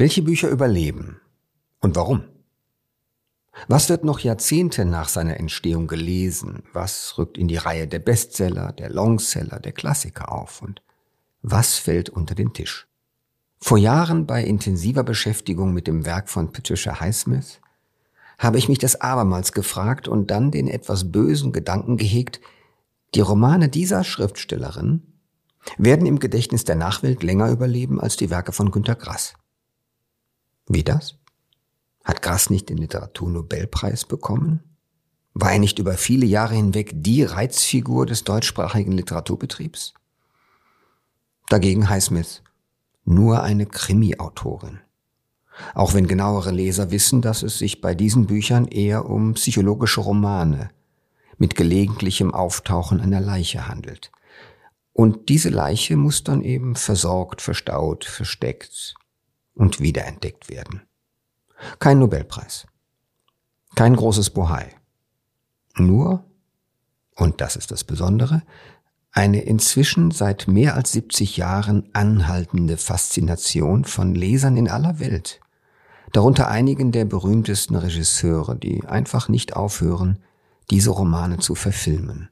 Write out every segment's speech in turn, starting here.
Welche Bücher überleben und warum? Was wird noch Jahrzehnte nach seiner Entstehung gelesen? Was rückt in die Reihe der Bestseller, der Longseller, der Klassiker auf? Und was fällt unter den Tisch? Vor Jahren bei intensiver Beschäftigung mit dem Werk von Patricia Highsmith habe ich mich das abermals gefragt und dann den etwas bösen Gedanken gehegt, die Romane dieser Schriftstellerin werden im Gedächtnis der Nachwelt länger überleben als die Werke von Günter Grass. Wie das? Hat Grass nicht den Literaturnobelpreis bekommen? War er nicht über viele Jahre hinweg die Reizfigur des deutschsprachigen Literaturbetriebs? Dagegen Highsmith nur eine Krimi-Autorin. Auch wenn genauere Leser wissen, dass es sich bei diesen Büchern eher um psychologische Romane mit gelegentlichem Auftauchen einer Leiche handelt. Und diese Leiche muss dann eben versorgt, verstaut, versteckt und wiederentdeckt werden. Kein Nobelpreis. Kein großes Bohai. Nur, und das ist das Besondere, eine inzwischen seit mehr als 70 Jahren anhaltende Faszination von Lesern in aller Welt, darunter einigen der berühmtesten Regisseure, die einfach nicht aufhören, diese Romane zu verfilmen.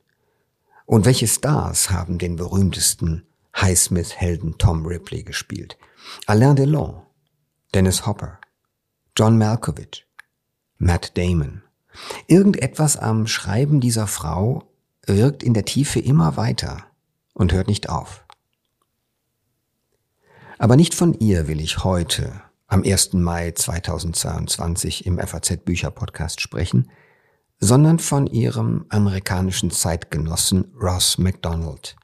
Und welche Stars haben den berühmtesten Highsmith-Helden Tom Ripley gespielt? Alain Delon, Dennis Hopper, John Malkovich, Matt Damon. Irgendetwas am Schreiben dieser Frau wirkt in der Tiefe immer weiter und hört nicht auf. Aber nicht von ihr will ich heute, am 1. Mai 2022 im FAZ Bücher Podcast sprechen, sondern von ihrem amerikanischen Zeitgenossen Ross MacDonald,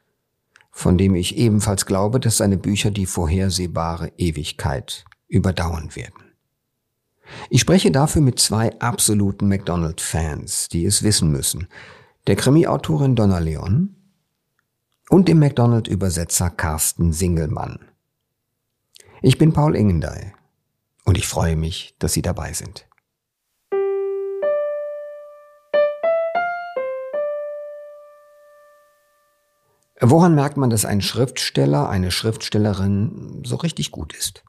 von dem ich ebenfalls glaube, dass seine Bücher die vorhersehbare Ewigkeit überdauern werden. Ich spreche dafür mit zwei absoluten MacDonald-Fans, die es wissen müssen, der Krimi-Autorin Donna Leon und dem McDonald-Übersetzer Carsten Singelmann. Ich bin Paul Ingendey und ich freue mich, dass Sie dabei sind. Woran merkt man, dass ein Schriftsteller, eine Schriftstellerin so richtig gut ist?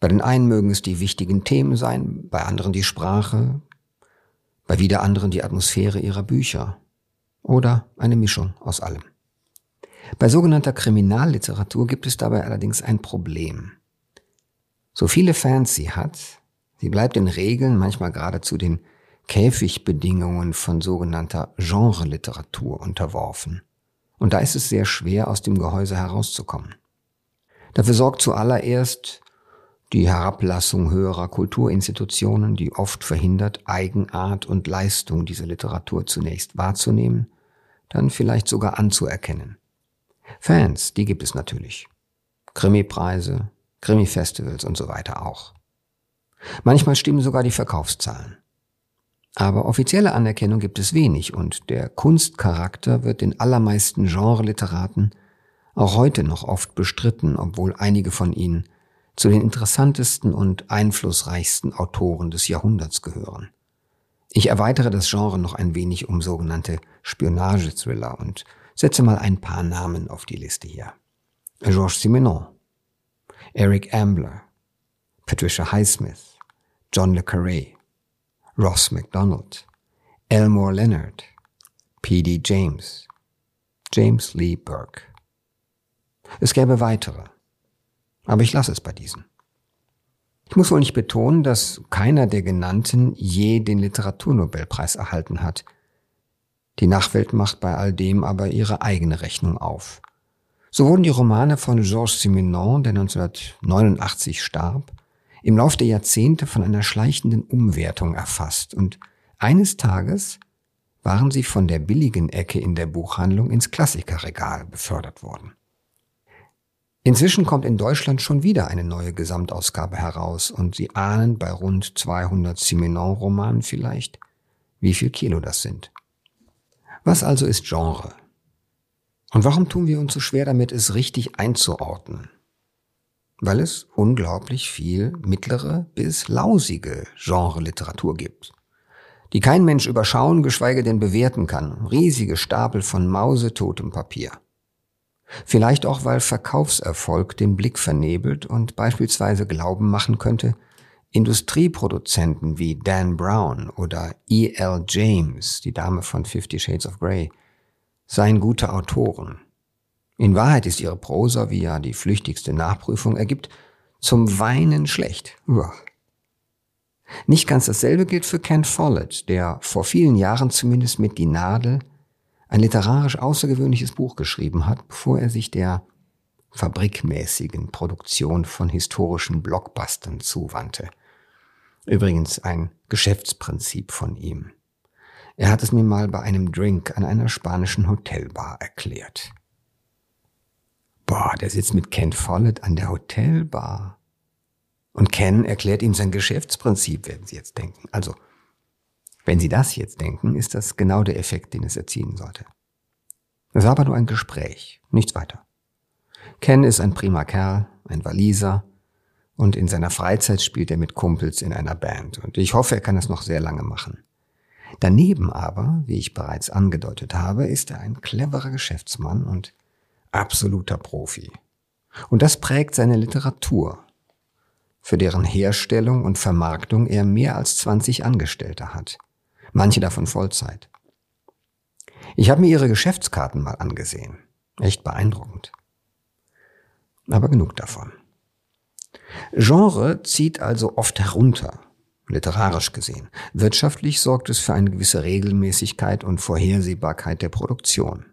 Bei den einen mögen es die wichtigen Themen sein, bei anderen die Sprache, bei wieder anderen die Atmosphäre ihrer Bücher oder eine Mischung aus allem. Bei sogenannter Kriminalliteratur gibt es dabei allerdings ein Problem. So viele Fans sie hat, sie bleibt den Regeln, manchmal geradezu den Käfigbedingungen von sogenannter Genre-Literatur unterworfen. Und da ist es sehr schwer, aus dem Gehäuse herauszukommen. Dafür sorgt zuallererst die Herablassung höherer Kulturinstitutionen, die oft verhindert, Eigenart und Leistung dieser Literatur zunächst wahrzunehmen, dann vielleicht sogar anzuerkennen. Fans, die gibt es natürlich. Krimi-Preise, Krimi-Festivals und so weiter auch. Manchmal stimmen sogar die Verkaufszahlen. Aber offizielle Anerkennung gibt es wenig und der Kunstcharakter wird den allermeisten Genre-Literaten auch heute noch oft bestritten, obwohl einige von ihnen zu den interessantesten und einflussreichsten Autoren des Jahrhunderts gehören. Ich erweitere das Genre noch ein wenig um sogenannte Spionage-Thriller und setze mal ein paar Namen auf die Liste hier. Georges Simenon, Eric Ambler, Patricia Highsmith, John le Carré, Ross MacDonald, Elmore Leonard, P.D. James, James Lee Burke. Es gäbe weitere. Aber ich lasse es bei diesen. Ich muss wohl nicht betonen, dass keiner der genannten je den Literaturnobelpreis erhalten hat. Die Nachwelt macht bei all dem aber ihre eigene Rechnung auf. So wurden die Romane von Georges Simenon, der 1989 starb, im Lauf der Jahrzehnte von einer schleichenden Umwertung erfasst und eines Tages waren sie von der billigen Ecke in der Buchhandlung ins Klassikerregal befördert worden. Inzwischen kommt in Deutschland schon wieder eine neue Gesamtausgabe heraus und Sie ahnen bei rund 200 Simenon-Romanen vielleicht, wie viel Kilo das sind. Was also ist Genre? Und warum tun wir uns so schwer damit, es richtig einzuordnen? Weil es unglaublich viel mittlere bis lausige Genre-Literatur gibt, die kein Mensch überschauen, geschweige denn bewerten kann. Riesige Stapel von mausetotem Papier. Vielleicht auch, weil Verkaufserfolg den Blick vernebelt und beispielsweise Glauben machen könnte, Industrieproduzenten wie Dan Brown oder E.L. James, die Dame von Fifty Shades of Grey, seien gute Autoren. In Wahrheit ist ihre Prosa, wie ja die flüchtigste Nachprüfung ergibt, zum Weinen schlecht. Uah. Nicht ganz dasselbe gilt für Ken Follett, der vor vielen Jahren zumindest mit Die Nadel ein literarisch außergewöhnliches Buch geschrieben hat, bevor er sich der fabrikmäßigen Produktion von historischen Blockbustern zuwandte. Übrigens ein Geschäftsprinzip von ihm. Er hat es mir mal bei einem Drink an einer spanischen Hotelbar erklärt. Boah, der sitzt mit Ken Follett an der Hotelbar. Und Ken erklärt ihm sein Geschäftsprinzip, werden Sie jetzt denken. Also, wenn Sie das jetzt denken, ist das genau der Effekt, den es erzielen sollte. Es war aber nur ein Gespräch, nichts weiter. Ken ist ein prima Kerl, ein Waliser, und in seiner Freizeit spielt er mit Kumpels in einer Band. Und ich hoffe, er kann das noch sehr lange machen. Daneben aber, wie ich bereits angedeutet habe, ist er ein cleverer Geschäftsmann und absoluter Profi. Und das prägt seine Literatur, für deren Herstellung und Vermarktung er mehr als 20 Angestellte hat, manche davon Vollzeit. Ich habe mir ihre Geschäftskarten mal angesehen. Echt beeindruckend. Aber genug davon. Genre zieht also oft herunter, literarisch gesehen. Wirtschaftlich sorgt es für eine gewisse Regelmäßigkeit und Vorhersehbarkeit der Produktion.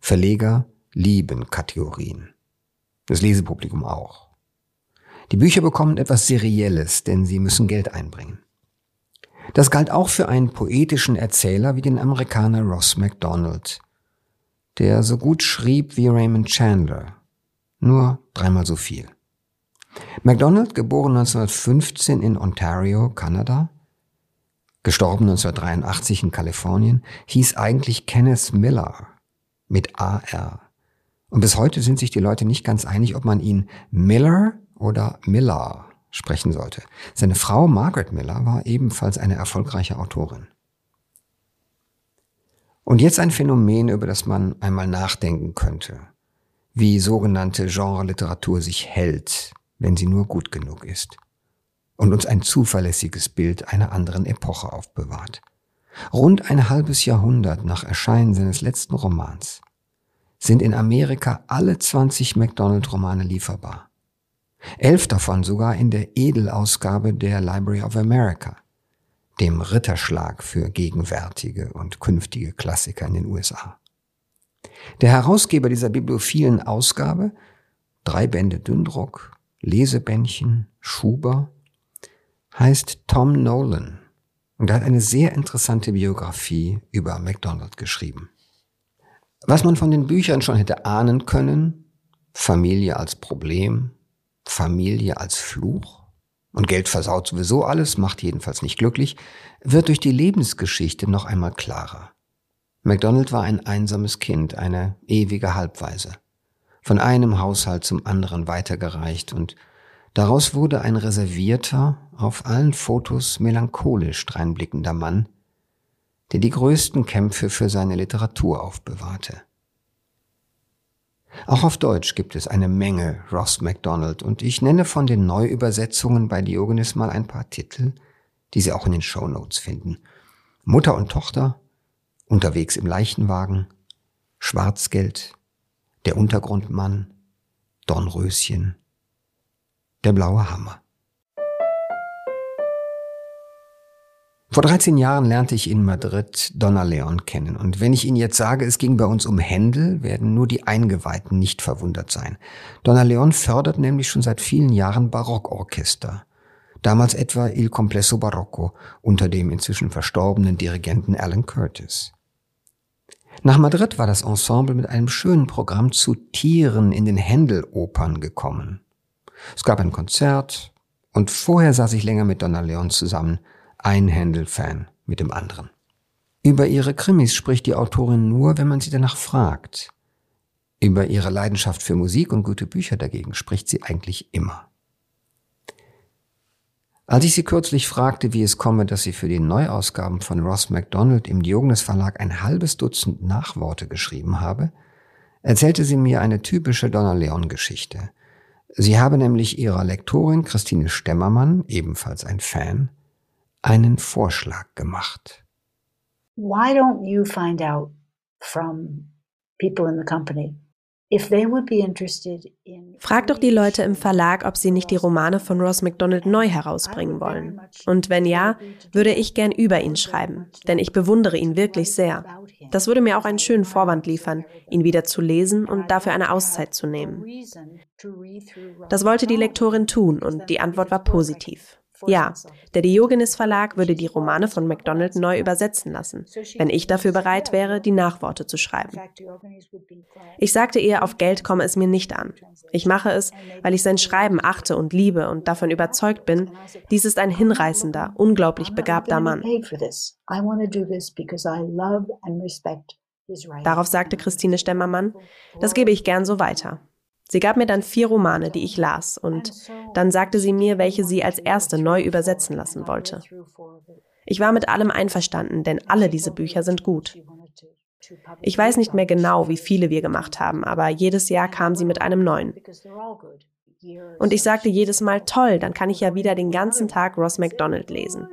Verleger lieben Kategorien. Das Lesepublikum auch. Die Bücher bekommen etwas Serielles, denn sie müssen Geld einbringen. Das galt auch für einen poetischen Erzähler wie den Amerikaner Ross MacDonald, der so gut schrieb wie Raymond Chandler, nur dreimal so viel. MacDonald, geboren 1915 in Ontario, Kanada, gestorben 1983 in Kalifornien, hieß eigentlich Kenneth Miller mit AR. Und bis heute sind sich die Leute nicht ganz einig, ob man ihn Miller oder Miller sprechen sollte. Seine Frau Margaret Miller war ebenfalls eine erfolgreiche Autorin. Und jetzt ein Phänomen, über das man einmal nachdenken könnte, wie sogenannte Genre-Literatur sich hält, wenn sie nur gut genug ist und uns ein zuverlässiges Bild einer anderen Epoche aufbewahrt. Rund ein halbes Jahrhundert nach Erscheinen seines letzten Romans sind in Amerika alle 20 MacDonald-Romane lieferbar. Elf davon sogar in der Edelausgabe der Library of America, dem Ritterschlag für gegenwärtige und künftige Klassiker in den USA. Der Herausgeber dieser bibliophilen Ausgabe, drei Bände Dünndruck, Lesebändchen, Schuber, heißt Tom Nolan und er hat eine sehr interessante Biografie über MacDonald geschrieben. Was man von den Büchern schon hätte ahnen können, Familie als Problem, Familie als Fluch und Geld versaut sowieso alles, macht jedenfalls nicht glücklich, wird durch die Lebensgeschichte noch einmal klarer. MacDonald war ein einsames Kind, eine ewige Halbweise, von einem Haushalt zum anderen weitergereicht und daraus wurde ein reservierter, auf allen Fotos melancholisch dreinblickender Mann, der die größten Kämpfe für seine Literatur aufbewahrte. Auch auf Deutsch gibt es eine Menge Ross MacDonald und ich nenne von den Neuübersetzungen bei Diogenes mal ein paar Titel, die Sie auch in den Show Notes finden. Mutter und Tochter, Unterwegs im Leichenwagen, Schwarzgeld, Der Untergrundmann, Dornröschen, Der blaue Hammer. Vor 13 Jahren lernte ich in Madrid Donna Leon kennen. Und wenn ich Ihnen jetzt sage, es ging bei uns um Händel, werden nur die Eingeweihten nicht verwundert sein. Donna Leon fördert nämlich schon seit vielen Jahren Barockorchester. Damals etwa Il Complesso Barocco unter dem inzwischen verstorbenen Dirigenten Alan Curtis. Nach Madrid war das Ensemble mit einem schönen Programm zu Tieren in den Händel-Opern gekommen. Es gab ein Konzert und vorher saß ich länger mit Donna Leon zusammen – ein Händel-Fan mit dem anderen. Über ihre Krimis spricht die Autorin nur, wenn man sie danach fragt. Über ihre Leidenschaft für Musik und gute Bücher dagegen spricht sie eigentlich immer. Als ich sie kürzlich fragte, wie es komme, dass sie für die Neuausgaben von Ross MacDonald im Diogenes Verlag ein halbes Dutzend Nachworte geschrieben habe, erzählte sie mir eine typische Donna Leon-Geschichte. Sie habe nämlich ihrer Lektorin Christine Stemmermann, ebenfalls ein Fan, einen Vorschlag gemacht. Why don't you find out from people in the company Frag doch die Leute im Verlag, ob sie nicht die Romane von Ross MacDonald neu herausbringen wollen. Und wenn ja, würde ich gern über ihn schreiben, denn ich bewundere ihn wirklich sehr. Das würde mir auch einen schönen Vorwand liefern, ihn wieder zu lesen und dafür eine Auszeit zu nehmen. Das wollte die Lektorin tun und die Antwort war positiv. Ja, der Diogenes Verlag würde die Romane von MacDonald neu übersetzen lassen, wenn ich dafür bereit wäre, die Nachworte zu schreiben. Ich sagte ihr, auf Geld komme es mir nicht an. Ich mache es, weil ich sein Schreiben achte und liebe und davon überzeugt bin, dies ist ein hinreißender, unglaublich begabter Mann. Darauf sagte Christine Stemmermann, das gebe ich gern so weiter. Sie gab mir dann vier Romane, die ich las, und dann sagte sie mir, welche sie als erste neu übersetzen lassen wollte. Ich war mit allem einverstanden, denn alle diese Bücher sind gut. Ich weiß nicht mehr genau, wie viele wir gemacht haben, aber jedes Jahr kam sie mit einem neuen. Und ich sagte jedes Mal, toll, dann kann ich ja wieder den ganzen Tag Ross MacDonald lesen.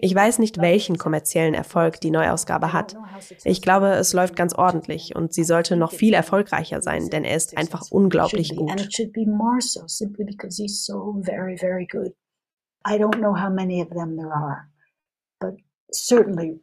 Ich weiß nicht, welchen kommerziellen Erfolg die Neuausgabe hat. Ich glaube, es läuft ganz ordentlich und sie sollte noch viel erfolgreicher sein, denn er ist einfach unglaublich gut. I don't know how many of them there are, but certainly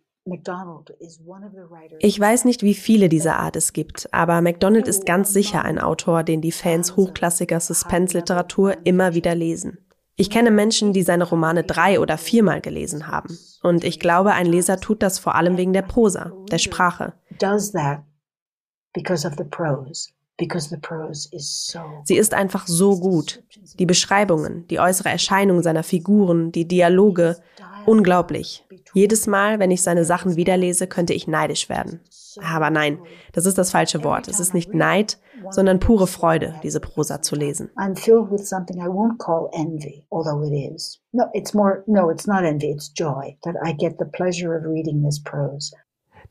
ich weiß nicht, wie viele dieser Art es gibt, aber MacDonald ist ganz sicher ein Autor, den die Fans hochklassiger Suspense-Literatur immer wieder lesen. Ich kenne Menschen, die seine Romane drei oder viermal gelesen haben. Und ich glaube, ein Leser tut das vor allem wegen der Prosa, der Sprache. Sie ist einfach so gut. Die Beschreibungen, die äußere Erscheinung seiner Figuren, die Dialoge, unglaublich. Jedes Mal, wenn ich seine Sachen wiederlese, könnte ich neidisch werden. Aber nein, das ist das falsche Wort. Es ist nicht Neid, sondern pure Freude, diese Prosa zu lesen. I'm filled with something I won't call envy, although it is. No, it's more, no, it's not envy, it's joy that I get the pleasure of reading this prose.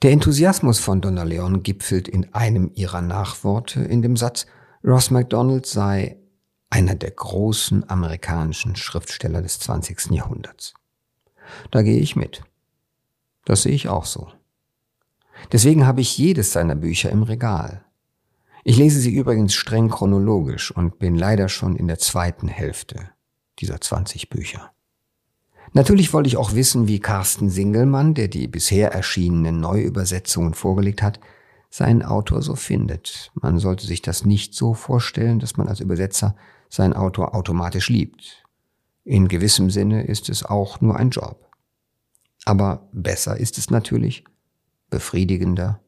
Der Enthusiasmus von Donna Leon gipfelt in einem ihrer Nachworte in dem Satz, Ross MacDonald sei einer der großen amerikanischen Schriftsteller des 20. Jahrhunderts. Da gehe ich mit. Das sehe ich auch so. Deswegen habe ich jedes seiner Bücher im Regal. Ich lese sie übrigens streng chronologisch und bin leider schon in der zweiten Hälfte dieser 20 Bücher. Natürlich wollte ich auch wissen, wie Carsten Singelmann, der die bisher erschienenen Neuübersetzungen vorgelegt hat, seinen Autor so findet. Man sollte sich das nicht so vorstellen, dass man als Übersetzer seinen Autor automatisch liebt. In gewissem Sinne ist es auch nur ein Job. Aber besser ist es natürlich, befriedigender,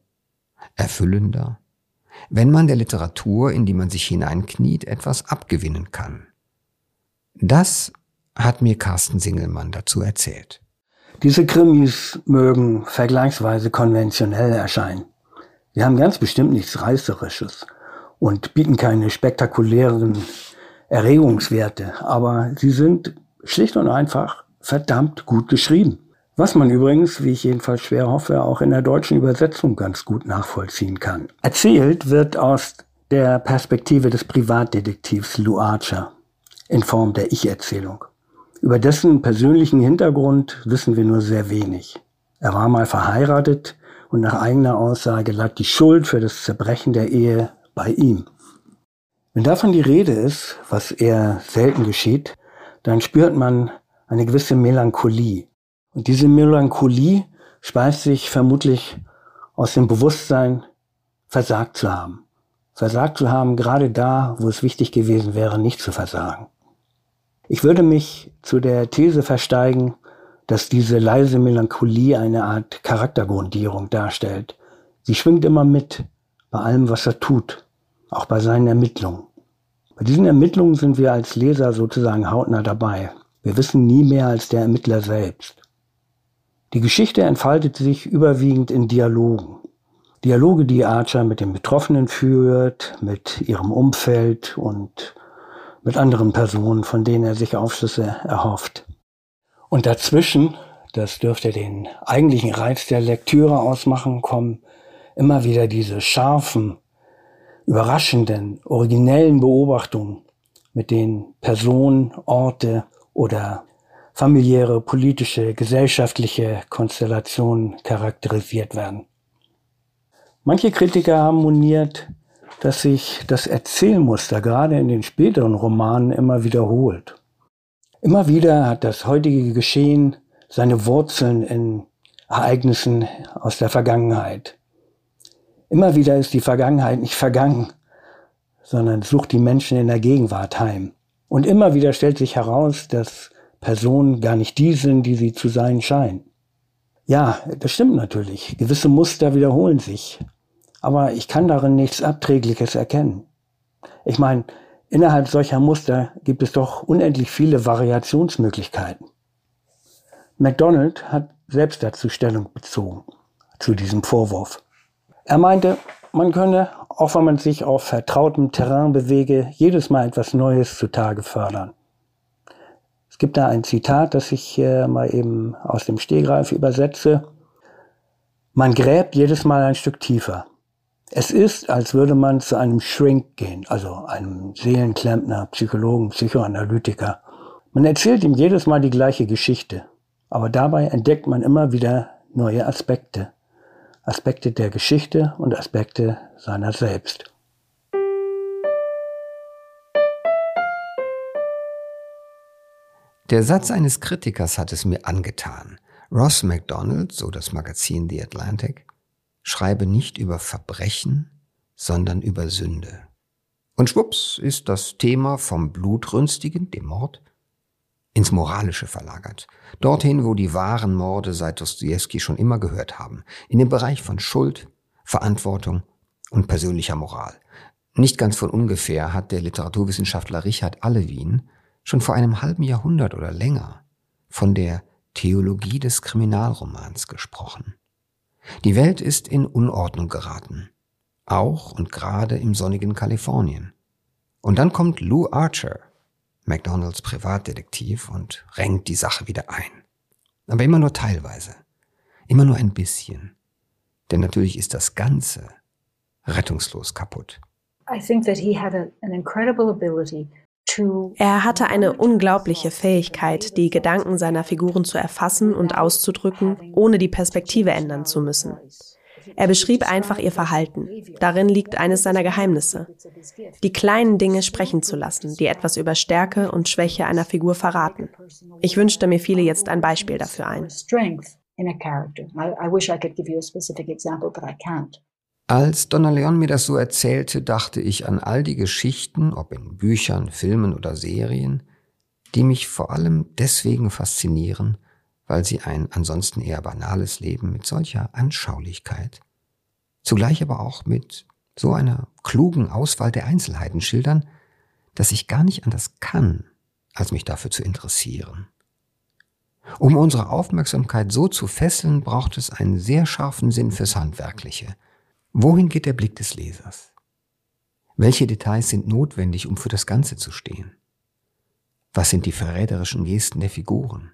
erfüllender, wenn man der Literatur, in die man sich hineinkniet, etwas abgewinnen kann. Das hat mir Carsten Singelmann dazu erzählt. Diese Krimis mögen vergleichsweise konventionell erscheinen. Sie haben ganz bestimmt nichts Reißerisches und bieten keine spektakulären Erregungswerte, aber sie sind schlicht und einfach verdammt gut geschrieben. Was man übrigens, wie ich jedenfalls schwer hoffe, auch in der deutschen Übersetzung ganz gut nachvollziehen kann. Erzählt wird aus der Perspektive des Privatdetektivs Lou Archer in Form der Ich-Erzählung. Über dessen persönlichen Hintergrund wissen wir nur sehr wenig. Er war mal verheiratet und nach eigener Aussage lag die Schuld für das Zerbrechen der Ehe bei ihm. Wenn davon die Rede ist, was eher selten geschieht, dann spürt man eine gewisse Melancholie und diese Melancholie speist sich vermutlich aus dem Bewusstsein, versagt zu haben. Versagt zu haben, gerade da, wo es wichtig gewesen wäre, nicht zu versagen. Ich würde mich zu der These versteigen, dass diese leise Melancholie eine Art Charaktergrundierung darstellt. Sie schwingt immer mit, bei allem, was er tut, auch bei seinen Ermittlungen. Bei diesen Ermittlungen sind wir als Leser sozusagen hautnah dabei. Wir wissen nie mehr als der Ermittler selbst. Die Geschichte entfaltet sich überwiegend in Dialogen. Dialoge, die Archer mit den Betroffenen führt, mit ihrem Umfeld und mit anderen Personen, von denen er sich Aufschlüsse erhofft. Und dazwischen, das dürfte den eigentlichen Reiz der Lektüre ausmachen, kommen immer wieder diese scharfen, überraschenden, originellen Beobachtungen, mit denen Personen, Orte oder familiäre, politische, gesellschaftliche Konstellationen charakterisiert werden. Manche Kritiker haben moniert, dass sich das Erzählmuster gerade in den späteren Romanen immer wiederholt. Immer wieder hat das heutige Geschehen seine Wurzeln in Ereignissen aus der Vergangenheit. Immer wieder ist die Vergangenheit nicht vergangen, sondern sucht die Menschen in der Gegenwart heim. Und immer wieder stellt sich heraus, dass Personen gar nicht die sind, die sie zu sein scheinen. Ja, das stimmt natürlich. Gewisse Muster wiederholen sich. Aber ich kann darin nichts Abträgliches erkennen. Ich meine, innerhalb solcher Muster gibt es doch unendlich viele Variationsmöglichkeiten. MacDonald hat selbst dazu Stellung bezogen, zu diesem Vorwurf. Er meinte, man könne, auch wenn man sich auf vertrautem Terrain bewege, jedes Mal etwas Neues zutage fördern. Es gibt da ein Zitat, das ich äh, mal eben aus dem Stehgreif übersetze. Man gräbt jedes Mal ein Stück tiefer. Es ist, als würde man zu einem Shrink gehen, also einem Seelenklempner, Psychologen, Psychoanalytiker. Man erzählt ihm jedes Mal die gleiche Geschichte, aber dabei entdeckt man immer wieder neue Aspekte. Aspekte der Geschichte und Aspekte seiner selbst. Der Satz eines Kritikers hat es mir angetan. Ross MacDonald, so das Magazin The Atlantic, schreibe nicht über Verbrechen, sondern über Sünde. Und schwupps ist das Thema vom Blutrünstigen, dem Mord, ins Moralische verlagert. Dorthin, wo die wahren Morde seit Dostoevsky schon immer gehört haben. In den Bereich von Schuld, Verantwortung und persönlicher Moral. Nicht ganz von ungefähr hat der Literaturwissenschaftler Richard Allewin schon vor einem halben Jahrhundert oder länger von der Theologie des Kriminalromans gesprochen. Die Welt ist in Unordnung geraten. Auch und gerade im sonnigen Kalifornien. Und dann kommt Lou Archer, McDonalds Privatdetektiv, und renkt die Sache wieder ein. Aber immer nur teilweise. Immer nur ein bisschen. Denn natürlich ist das Ganze rettungslos kaputt. I think that he had a, an incredible ability er hatte eine unglaubliche Fähigkeit, die Gedanken seiner Figuren zu erfassen und auszudrücken, ohne die Perspektive ändern zu müssen. Er beschrieb einfach ihr Verhalten. Darin liegt eines seiner Geheimnisse. Die kleinen Dinge sprechen zu lassen, die etwas über Stärke und Schwäche einer Figur verraten. Ich wünschte, mir fiele jetzt ein Beispiel dafür ein. Als Donna Leon mir das so erzählte, dachte ich an all die Geschichten, ob in Büchern, Filmen oder Serien, die mich vor allem deswegen faszinieren, weil sie ein ansonsten eher banales Leben mit solcher Anschaulichkeit, zugleich aber auch mit so einer klugen Auswahl der Einzelheiten schildern, dass ich gar nicht anders kann, als mich dafür zu interessieren. Um unsere Aufmerksamkeit so zu fesseln, braucht es einen sehr scharfen Sinn fürs Handwerkliche – Wohin geht der Blick des Lesers? Welche Details sind notwendig, um für das Ganze zu stehen? Was sind die verräterischen Gesten der Figuren?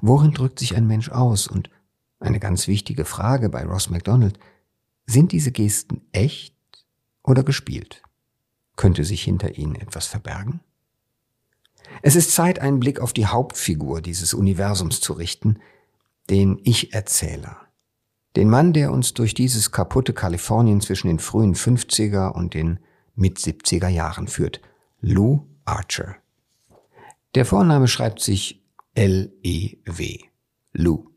Worin drückt sich ein Mensch aus? Und eine ganz wichtige Frage bei Ross MacDonald, sind diese Gesten echt oder gespielt? Könnte sich hinter ihnen etwas verbergen? Es ist Zeit, einen Blick auf die Hauptfigur dieses Universums zu richten, den Ich-Erzähler. Den Mann, der uns durch dieses kaputte Kalifornien zwischen den frühen 50er und den mit 70er Jahren führt. Lou Archer. Der Vorname schreibt sich L-E-W. Lou.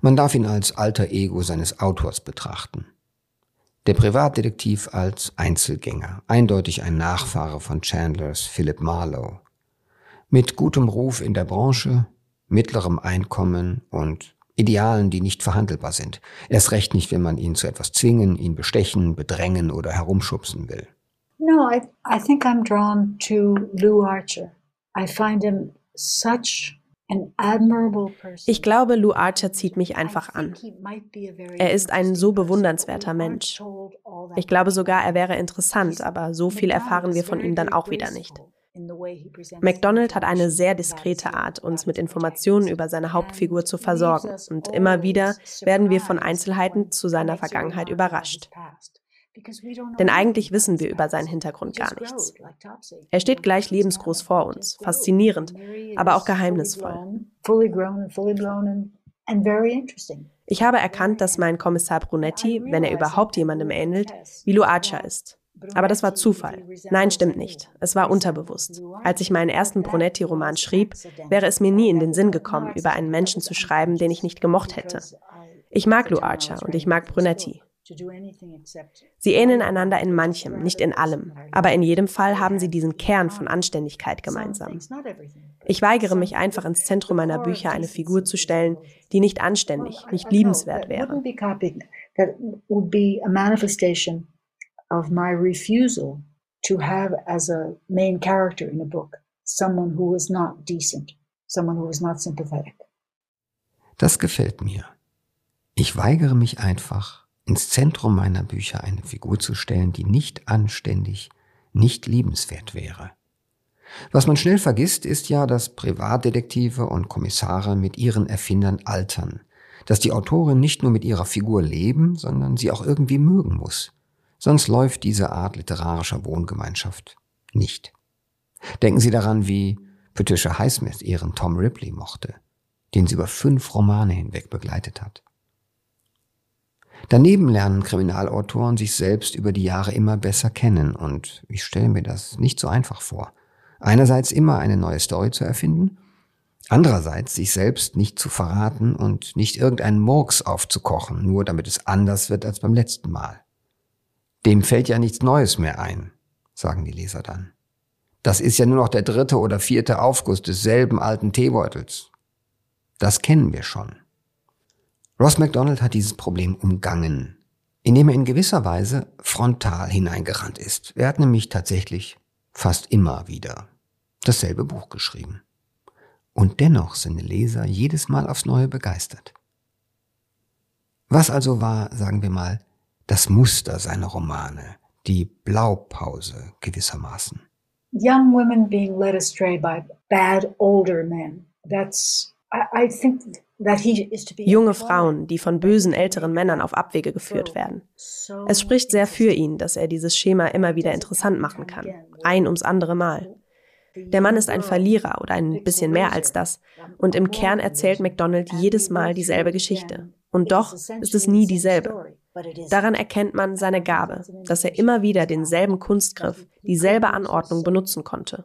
Man darf ihn als alter Ego seines Autors betrachten. Der Privatdetektiv als Einzelgänger, eindeutig ein Nachfahre von Chandlers Philip Marlowe. Mit gutem Ruf in der Branche, mittlerem Einkommen und Idealen, die nicht verhandelbar sind. Erst recht nicht, wenn man ihn zu etwas zwingen, ihn bestechen, bedrängen oder herumschubsen will. No, I, I think I'm drawn to Lou Archer. I find him such ich glaube, Lou Archer zieht mich einfach an. Er ist ein so bewundernswerter Mensch. Ich glaube sogar, er wäre interessant, aber so viel erfahren wir von ihm dann auch wieder nicht. MacDonald hat eine sehr diskrete Art, uns mit Informationen über seine Hauptfigur zu versorgen, und immer wieder werden wir von Einzelheiten zu seiner Vergangenheit überrascht. Denn eigentlich wissen wir über seinen Hintergrund gar nichts. Er steht gleich lebensgroß vor uns, faszinierend, aber auch geheimnisvoll. Ich habe erkannt, dass mein Kommissar Brunetti, wenn er überhaupt jemandem ähnelt, Vilo Archer ist. Aber das war Zufall. Nein, stimmt nicht. Es war unterbewusst. Als ich meinen ersten Brunetti-Roman schrieb, wäre es mir nie in den Sinn gekommen, über einen Menschen zu schreiben, den ich nicht gemocht hätte. Ich mag Lou Archer und ich mag Brunetti. Sie ähneln einander in manchem, nicht in allem, aber in jedem Fall haben sie diesen Kern von Anständigkeit gemeinsam. Ich weigere mich einfach ins Zentrum meiner Bücher eine Figur zu stellen, die nicht anständig, nicht liebenswert wäre. Of my refusal to have as a main character in a book someone who was not decent, someone who was not sympathetic. Das gefällt mir. Ich weigere mich einfach, ins Zentrum meiner Bücher eine Figur zu stellen, die nicht anständig, nicht liebenswert wäre. Was man schnell vergisst, ist ja, dass Privatdetektive und Kommissare mit ihren Erfindern altern, dass die Autorin nicht nur mit ihrer Figur leben, sondern sie auch irgendwie mögen muss. Sonst läuft diese Art literarischer Wohngemeinschaft nicht. Denken Sie daran, wie Patricia Highsmith ihren Tom Ripley mochte, den sie über fünf Romane hinweg begleitet hat. Daneben lernen Kriminalautoren sich selbst über die Jahre immer besser kennen und ich stelle mir das nicht so einfach vor. Einerseits immer eine neue Story zu erfinden, andererseits sich selbst nicht zu verraten und nicht irgendeinen Murks aufzukochen, nur damit es anders wird als beim letzten Mal. Dem fällt ja nichts Neues mehr ein, sagen die Leser dann. Das ist ja nur noch der dritte oder vierte Aufguss desselben alten Teebeutels. Das kennen wir schon. Ross MacDonald hat dieses Problem umgangen, indem er in gewisser Weise frontal hineingerannt ist. Er hat nämlich tatsächlich fast immer wieder dasselbe Buch geschrieben. Und dennoch sind die Leser jedes Mal aufs Neue begeistert. Was also war, sagen wir mal, das Muster seiner Romane, die Blaupause gewissermaßen? Young women being led astray by bad older men. That's, I, I think Junge Frauen, die von bösen älteren Männern auf Abwege geführt werden. Es spricht sehr für ihn, dass er dieses Schema immer wieder interessant machen kann. Ein ums andere Mal. Der Mann ist ein Verlierer oder ein bisschen mehr als das. Und im Kern erzählt MacDonald jedes Mal dieselbe Geschichte. Und doch ist es nie dieselbe. Daran erkennt man seine Gabe, dass er immer wieder denselben Kunstgriff, dieselbe Anordnung benutzen konnte.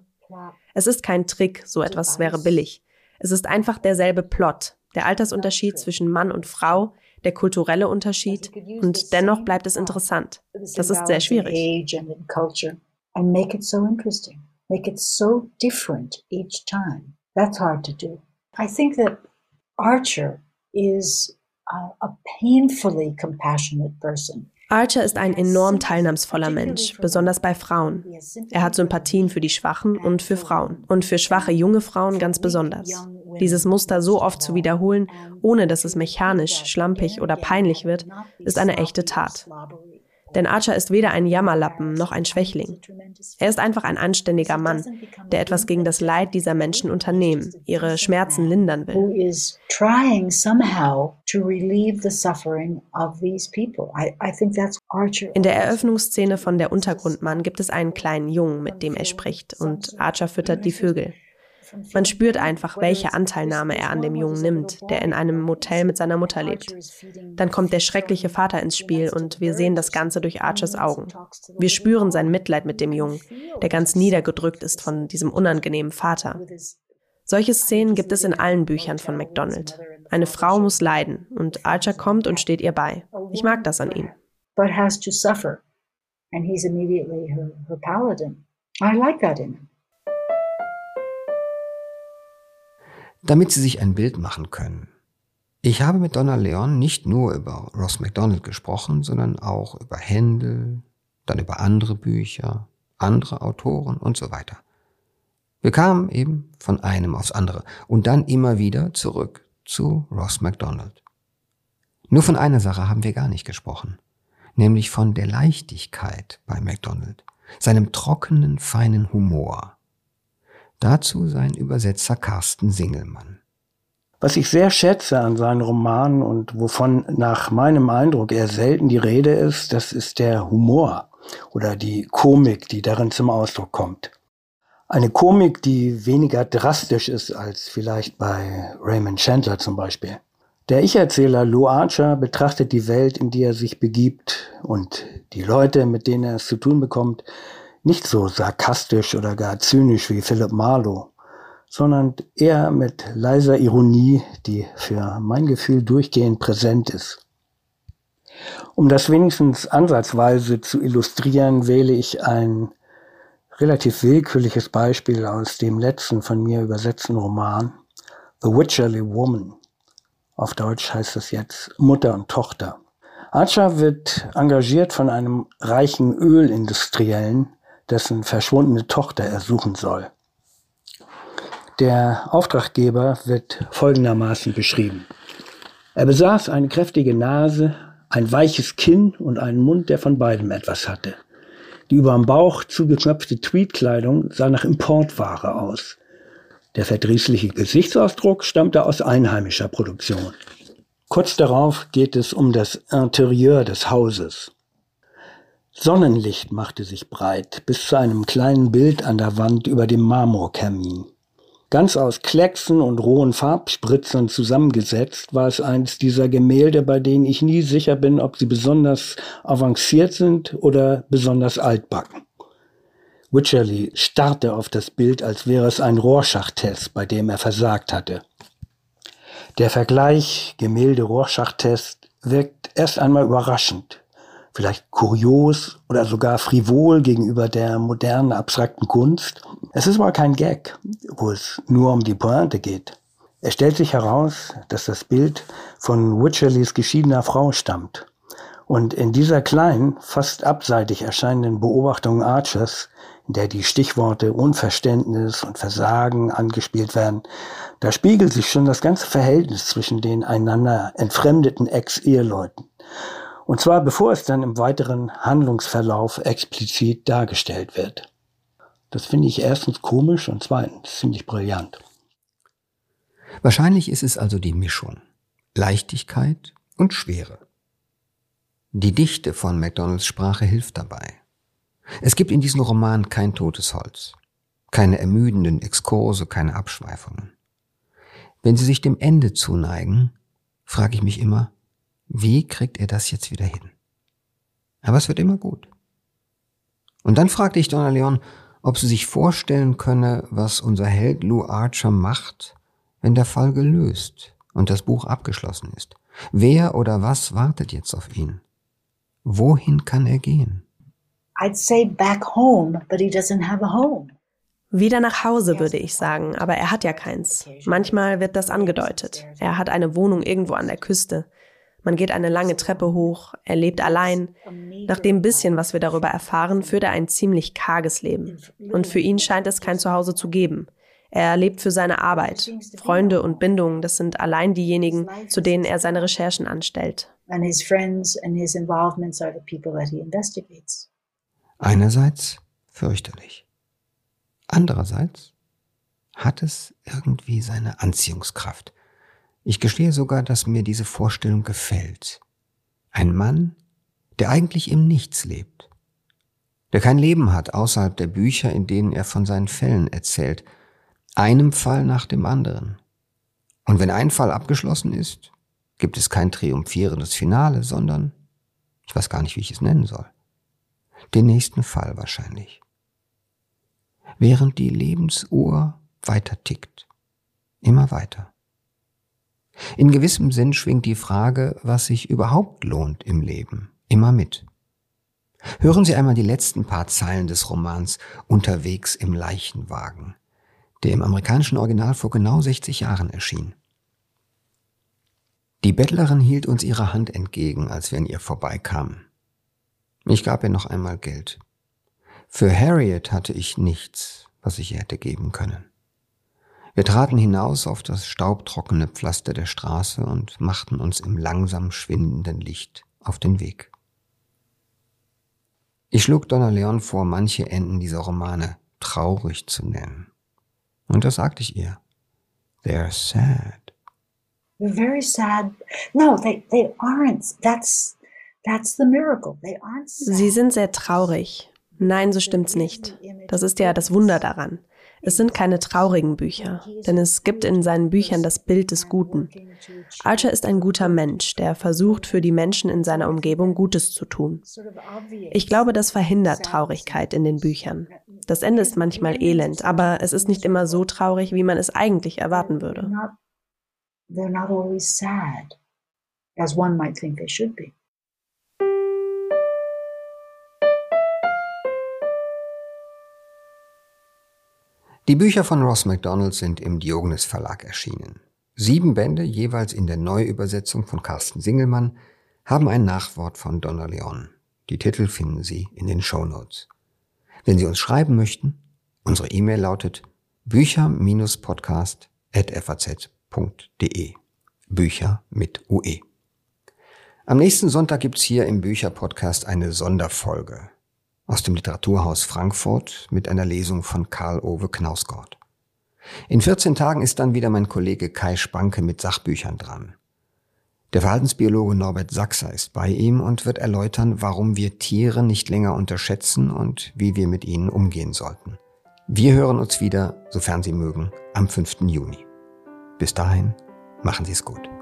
Es ist kein Trick, so etwas wäre billig. Es ist einfach derselbe Plot, der Altersunterschied zwischen Mann und Frau, der kulturelle Unterschied und dennoch bleibt es interessant. Das ist sehr schwierig. Make it so interesting. Make it so different each time. That's hard to do. I think that Archer is Archer ist ein enorm teilnahmsvoller Mensch, besonders bei Frauen. Er hat Sympathien für die Schwachen und für Frauen und für schwache junge Frauen ganz besonders. Dieses Muster so oft zu wiederholen, ohne dass es mechanisch, schlampig oder peinlich wird, ist eine echte Tat. Denn Archer ist weder ein Jammerlappen noch ein Schwächling. Er ist einfach ein anständiger Mann, der etwas gegen das Leid dieser Menschen unternehmen, ihre Schmerzen lindern will. In der Eröffnungsszene von Der Untergrundmann gibt es einen kleinen Jungen, mit dem er spricht, und Archer füttert die Vögel. Man spürt einfach, welche Anteilnahme er an dem Jungen nimmt, der in einem Motel mit seiner Mutter lebt. Dann kommt der schreckliche Vater ins Spiel und wir sehen das Ganze durch Archers Augen. Wir spüren sein Mitleid mit dem Jungen, der ganz niedergedrückt ist von diesem unangenehmen Vater. Solche Szenen gibt es in allen Büchern von MacDonald. Eine Frau muss leiden und Archer kommt und steht ihr bei. Ich mag das an ihm. But has to suffer. And he's immediately her, her paladin. I like that in him. Damit Sie sich ein Bild machen können. Ich habe mit Donna Leon nicht nur über Ross MacDonald gesprochen, sondern auch über Händel, dann über andere Bücher, andere Autoren und so weiter. Wir kamen eben von einem aufs andere und dann immer wieder zurück zu Ross MacDonald. Nur von einer Sache haben wir gar nicht gesprochen, nämlich von der Leichtigkeit bei MacDonald, seinem trockenen, feinen Humor, Dazu sein Übersetzer Carsten Singelmann. Was ich sehr schätze an seinen Romanen und wovon nach meinem Eindruck eher selten die Rede ist, das ist der Humor oder die Komik, die darin zum Ausdruck kommt. Eine Komik, die weniger drastisch ist als vielleicht bei Raymond Chandler zum Beispiel. Der Ich-Erzähler Lou Archer betrachtet die Welt, in die er sich begibt und die Leute, mit denen er es zu tun bekommt, nicht so sarkastisch oder gar zynisch wie Philip Marlowe sondern eher mit leiser Ironie, die für mein Gefühl durchgehend präsent ist. Um das wenigstens ansatzweise zu illustrieren, wähle ich ein relativ willkürliches Beispiel aus dem letzten von mir übersetzten Roman The Witcherly Woman. Auf Deutsch heißt es jetzt Mutter und Tochter. Archer wird engagiert von einem reichen Ölindustriellen, dessen verschwundene Tochter er suchen soll. Der Auftraggeber wird folgendermaßen beschrieben. Er besaß eine kräftige Nase, ein weiches Kinn und einen Mund, der von beidem etwas hatte. Die über dem Bauch zugeknöpfte Tweedkleidung sah nach Importware aus. Der verdrießliche Gesichtsausdruck stammte aus einheimischer Produktion. Kurz darauf geht es um das Interieur des Hauses. Sonnenlicht machte sich breit bis zu einem kleinen Bild an der Wand über dem Marmorkamin. Ganz aus Klecksen und rohen Farbspritzern zusammengesetzt war es eines dieser Gemälde, bei denen ich nie sicher bin, ob sie besonders avanciert sind oder besonders altbacken. Wycherley starrte auf das Bild, als wäre es ein Rorschach-Test, bei dem er versagt hatte. Der Vergleich Gemälde-Rorschach-Test wirkt erst einmal überraschend, vielleicht kurios oder sogar frivol gegenüber der modernen abstrakten Kunst. Es ist aber kein Gag, wo es nur um die Pointe geht. Es stellt sich heraus, dass das Bild von Wycherleys geschiedener Frau stammt. Und in dieser kleinen, fast abseitig erscheinenden Beobachtung Archers, in der die Stichworte Unverständnis und Versagen angespielt werden, da spiegelt sich schon das ganze Verhältnis zwischen den einander entfremdeten Ex-Eheleuten. Und zwar bevor es dann im weiteren Handlungsverlauf explizit dargestellt wird. Das finde ich erstens komisch und zweitens ziemlich brillant. Wahrscheinlich ist es also die Mischung. Leichtigkeit und Schwere. Die Dichte von MacDonalds Sprache hilft dabei. Es gibt in diesem Roman kein totes Holz, keine ermüdenden Exkurse, keine Abschweifungen. Wenn Sie sich dem Ende zuneigen, frage ich mich immer, wie kriegt er das jetzt wieder hin? Aber es wird immer gut. Und dann fragte ich Donna Leon, ob sie sich vorstellen könne, was unser Held Lou Archer macht, wenn der Fall gelöst und das Buch abgeschlossen ist. Wer oder was wartet jetzt auf ihn? Wohin kann er gehen? I'd say back home, but he doesn't have a home. Wieder nach Hause, würde ich sagen, aber er hat ja keins. Manchmal wird das angedeutet. Er hat eine Wohnung irgendwo an der Küste. Man geht eine lange Treppe hoch, er lebt allein. Nach dem bisschen, was wir darüber erfahren, führt er ein ziemlich karges Leben. Und für ihn scheint es kein Zuhause zu geben. Er lebt für seine Arbeit. Freunde und Bindungen, das sind allein diejenigen, zu denen er seine Recherchen anstellt. Einerseits fürchterlich. Andererseits hat es irgendwie seine Anziehungskraft. Ich gestehe sogar, dass mir diese Vorstellung gefällt. Ein Mann, der eigentlich im Nichts lebt, der kein Leben hat außerhalb der Bücher, in denen er von seinen Fällen erzählt, einem Fall nach dem anderen. Und wenn ein Fall abgeschlossen ist, gibt es kein triumphierendes Finale, sondern, ich weiß gar nicht, wie ich es nennen soll, den nächsten Fall wahrscheinlich. Während die Lebensuhr weiter tickt, immer weiter. In gewissem Sinn schwingt die Frage, was sich überhaupt lohnt im Leben, immer mit. Hören Sie einmal die letzten paar Zeilen des Romans Unterwegs im Leichenwagen, der im amerikanischen Original vor genau 60 Jahren erschien. Die Bettlerin hielt uns ihre Hand entgegen, als wir an ihr vorbeikamen. Ich gab ihr noch einmal Geld. Für Harriet hatte ich nichts, was ich ihr hätte geben können. Wir traten hinaus auf das staubtrockene Pflaster der Straße und machten uns im langsam schwindenden Licht auf den Weg. Ich schlug Donna Leon vor, manche Enden dieser Romane traurig zu nennen. Und das sagte ich ihr. They're sad. They're very sad. No, they, they aren't. That's, that's the miracle. They aren't sad. Sie sind sehr traurig. Nein, so stimmt's nicht. Das ist ja das Wunder daran. Es sind keine traurigen Bücher, denn es gibt in seinen Büchern das Bild des Guten. Archer ist ein guter Mensch, der versucht, für die Menschen in seiner Umgebung Gutes zu tun. Ich glaube, das verhindert Traurigkeit in den Büchern. Das Ende ist manchmal elend, aber es ist nicht immer so traurig, wie man es eigentlich erwarten würde. They're not always sad, as one might think they should be. Die Bücher von Ross MacDonald sind im Diogenes Verlag erschienen. Sieben Bände, jeweils in der Neuübersetzung von Carsten Singelmann, haben ein Nachwort von Donna Leon. Die Titel finden Sie in den Show Notes. Wenn Sie uns schreiben möchten, unsere E-Mail lautet bücher-podcast.faz.de. Bücher mit UE. Am nächsten Sonntag gibt's hier im Bücherpodcast eine Sonderfolge aus dem Literaturhaus Frankfurt mit einer Lesung von Karl Ove Knausgott. In 14 Tagen ist dann wieder mein Kollege Kai Spanke mit Sachbüchern dran. Der Verhaltensbiologe Norbert Sachser ist bei ihm und wird erläutern, warum wir Tiere nicht länger unterschätzen und wie wir mit ihnen umgehen sollten. Wir hören uns wieder, sofern Sie mögen, am 5. Juni. Bis dahin, machen Sie es gut.